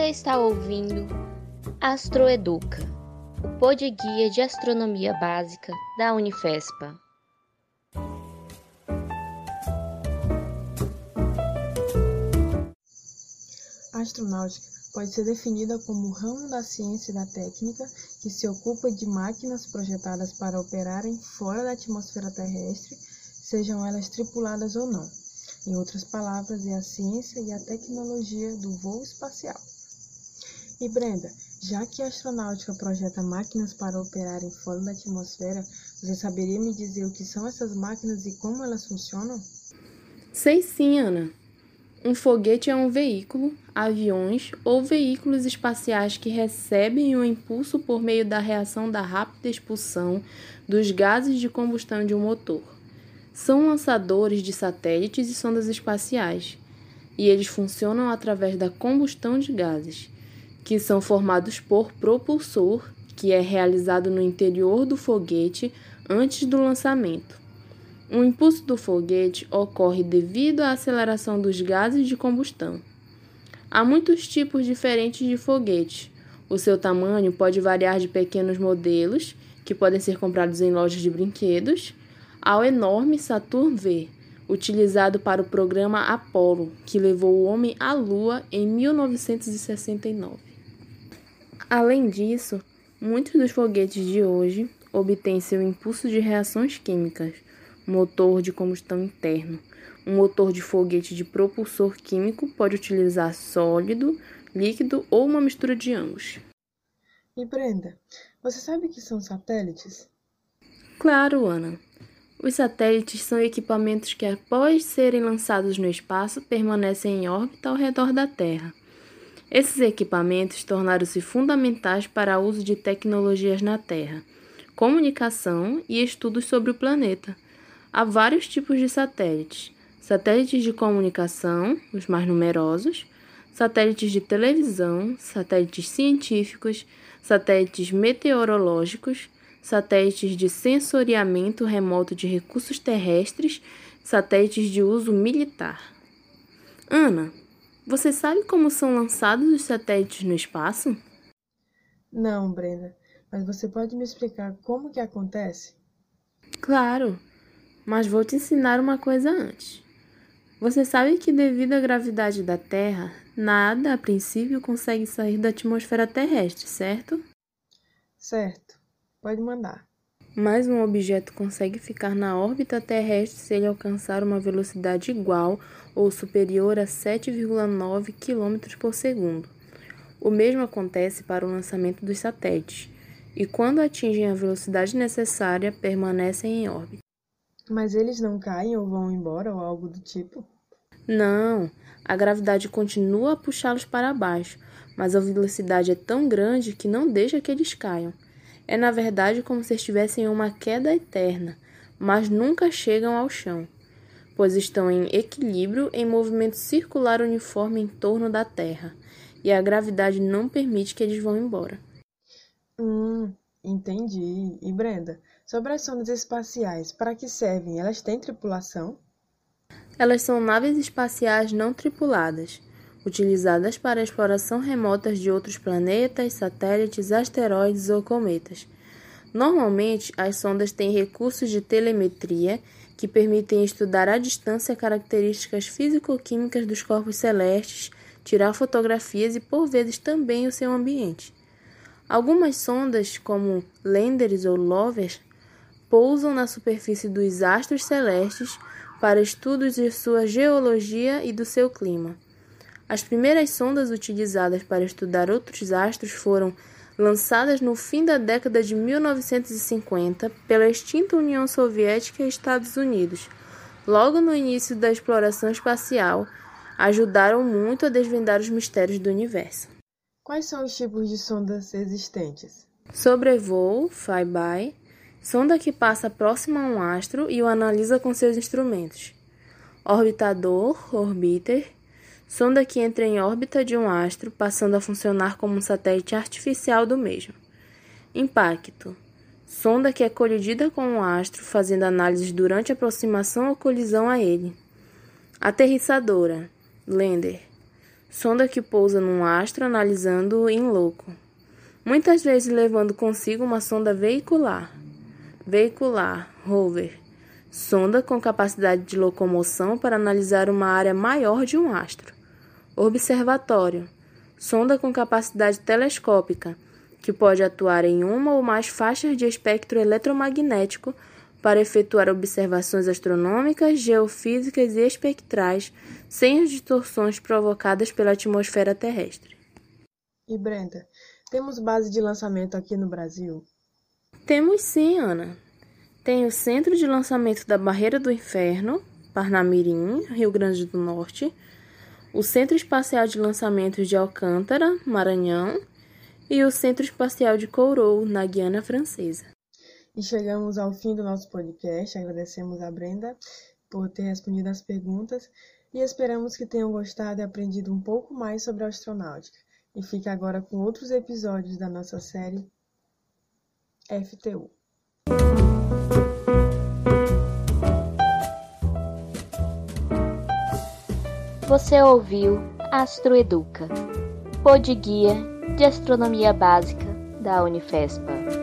Você está ouvindo Astroeduca, o pod guia de astronomia básica da Unifespa. Astronáutica pode ser definida como o ramo da ciência e da técnica que se ocupa de máquinas projetadas para operarem fora da atmosfera terrestre, sejam elas tripuladas ou não. Em outras palavras, é a ciência e a tecnologia do voo espacial. E Brenda, já que a astronáutica projeta máquinas para operarem fora da atmosfera, você saberia me dizer o que são essas máquinas e como elas funcionam? Sei sim, Ana. Um foguete é um veículo, aviões ou veículos espaciais que recebem um impulso por meio da reação da rápida expulsão dos gases de combustão de um motor. São lançadores de satélites e sondas espaciais, e eles funcionam através da combustão de gases, que são formados por propulsor, que é realizado no interior do foguete antes do lançamento. O impulso do foguete ocorre devido à aceleração dos gases de combustão. Há muitos tipos diferentes de foguete. O seu tamanho pode variar de pequenos modelos, que podem ser comprados em lojas de brinquedos, ao enorme Saturn V, utilizado para o programa Apollo, que levou o homem à Lua em 1969. Além disso, muitos dos foguetes de hoje obtêm seu impulso de reações químicas motor de combustão interno. Um motor de foguete de propulsor químico pode utilizar sólido, líquido ou uma mistura de ambos. E Brenda, você sabe o que são satélites? Claro, Ana. Os satélites são equipamentos que, após serem lançados no espaço, permanecem em órbita ao redor da Terra. Esses equipamentos tornaram-se fundamentais para o uso de tecnologias na Terra, comunicação e estudos sobre o planeta. Há vários tipos de satélites: satélites de comunicação, os mais numerosos, satélites de televisão, satélites científicos, satélites meteorológicos, satélites de sensoriamento remoto de recursos terrestres, satélites de uso militar. Ana, você sabe como são lançados os satélites no espaço? Não, Brenda, mas você pode me explicar como que acontece? Claro. Mas vou te ensinar uma coisa antes. Você sabe que, devido à gravidade da Terra, nada a princípio consegue sair da atmosfera terrestre, certo? Certo. Pode mandar. Mas um objeto consegue ficar na órbita terrestre se ele alcançar uma velocidade igual ou superior a 7,9 km por segundo. O mesmo acontece para o lançamento dos satélites, e quando atingem a velocidade necessária, permanecem em órbita. Mas eles não caem ou vão embora ou algo do tipo? Não, a gravidade continua a puxá-los para baixo, mas a velocidade é tão grande que não deixa que eles caiam. É na verdade como se estivessem em uma queda eterna, mas nunca chegam ao chão, pois estão em equilíbrio em movimento circular uniforme em torno da Terra, e a gravidade não permite que eles vão embora. Hum, entendi. E Brenda, Sobre as sondas espaciais, para que servem? Elas têm tripulação? Elas são naves espaciais não tripuladas, utilizadas para exploração remota de outros planetas, satélites, asteroides ou cometas. Normalmente, as sondas têm recursos de telemetria que permitem estudar à distância características físico-químicas dos corpos celestes, tirar fotografias e, por vezes, também o seu ambiente. Algumas sondas, como landers ou rovers, pousam na superfície dos astros celestes para estudos de sua geologia e do seu clima. As primeiras sondas utilizadas para estudar outros astros foram lançadas no fim da década de 1950 pela extinta União Soviética e Estados Unidos. Logo no início da exploração espacial, ajudaram muito a desvendar os mistérios do universo. Quais são os tipos de sondas existentes? Sobrevoo, flyby, sonda que passa próximo a um astro e o analisa com seus instrumentos. Orbitador, orbiter, sonda que entra em órbita de um astro, passando a funcionar como um satélite artificial do mesmo. Impacto, sonda que é colidida com um astro, fazendo análises durante aproximação ou colisão a ele. Aterrissadora, lander, sonda que pousa num astro analisando-o em loco, muitas vezes levando consigo uma sonda veicular. Veicular, rover, sonda com capacidade de locomoção para analisar uma área maior de um astro. Observatório, sonda com capacidade telescópica, que pode atuar em uma ou mais faixas de espectro eletromagnético para efetuar observações astronômicas, geofísicas e espectrais sem as distorções provocadas pela atmosfera terrestre. E Brenda, temos base de lançamento aqui no Brasil? Temos sim, Ana. Tem o Centro de Lançamento da Barreira do Inferno, Parnamirim, Rio Grande do Norte, o Centro Espacial de Lançamentos de Alcântara, Maranhão, e o Centro Espacial de Kourou, na Guiana Francesa. E chegamos ao fim do nosso podcast. Agradecemos a Brenda por ter respondido as perguntas e esperamos que tenham gostado e aprendido um pouco mais sobre a astronáutica. E fique agora com outros episódios da nossa série FTU. Você ouviu Astroeduca, pod guia de astronomia básica da Unifespa.